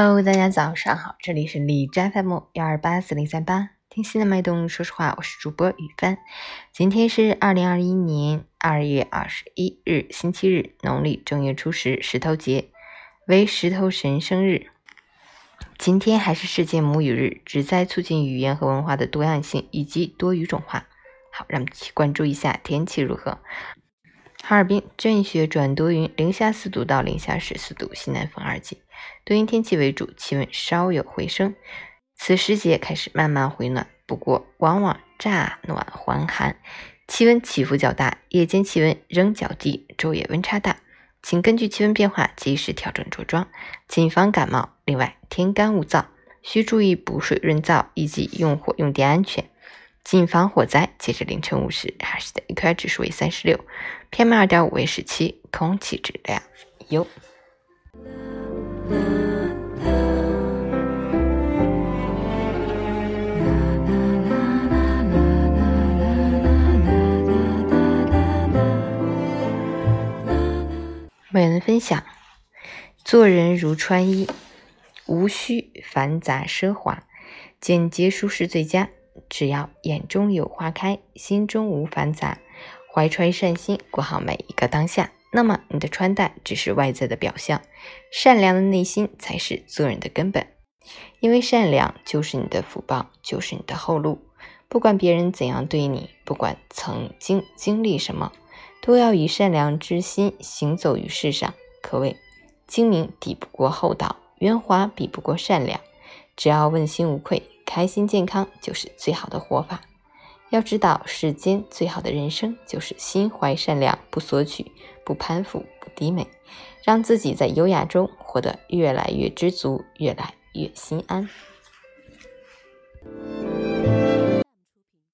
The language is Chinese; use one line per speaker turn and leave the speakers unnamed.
Hello，大家早上好，这里是李斋 FM 幺二八四零三八，听心的脉动，说实话，我是主播雨帆。今天是二零二一年二月二十一日，星期日，农历正月初十，石头节，为石头神生日。今天还是世界母语日，旨在促进语言和文化的多样性以及多语种化。好，让我们一起关注一下天气如何。哈尔滨阵雪转多云，零下四度到零下十四度，西南风二级，多云天气为主，气温稍有回升。此时节开始慢慢回暖，不过往往乍暖还寒，气温起伏较大，夜间气温仍较低，昼夜温差大，请根据气温变化及时调整着装，谨防感冒。另外，天干物燥，需注意补水润燥以及用火用电安全。谨防火灾。截至凌晨五时，哈市的 AQI 指数为三十六，PM 二点五为十七，空气质量优。每人分享：做人如穿衣，无需繁杂奢华，简洁舒适最佳。只要眼中有花开，心中无繁杂，怀揣善心，过好每一个当下，那么你的穿戴只是外在的表象，善良的内心才是做人的根本。因为善良就是你的福报，就是你的后路。不管别人怎样对你，不管曾经经历什么，都要以善良之心行走于世上。可谓精明抵不过厚道，圆滑比不过善良。只要问心无愧。开心健康就是最好的活法，要知道世间最好的人生就是心怀善良，不索取，不攀附，不低美，让自己在优雅中活得越来越知足，越来越心安。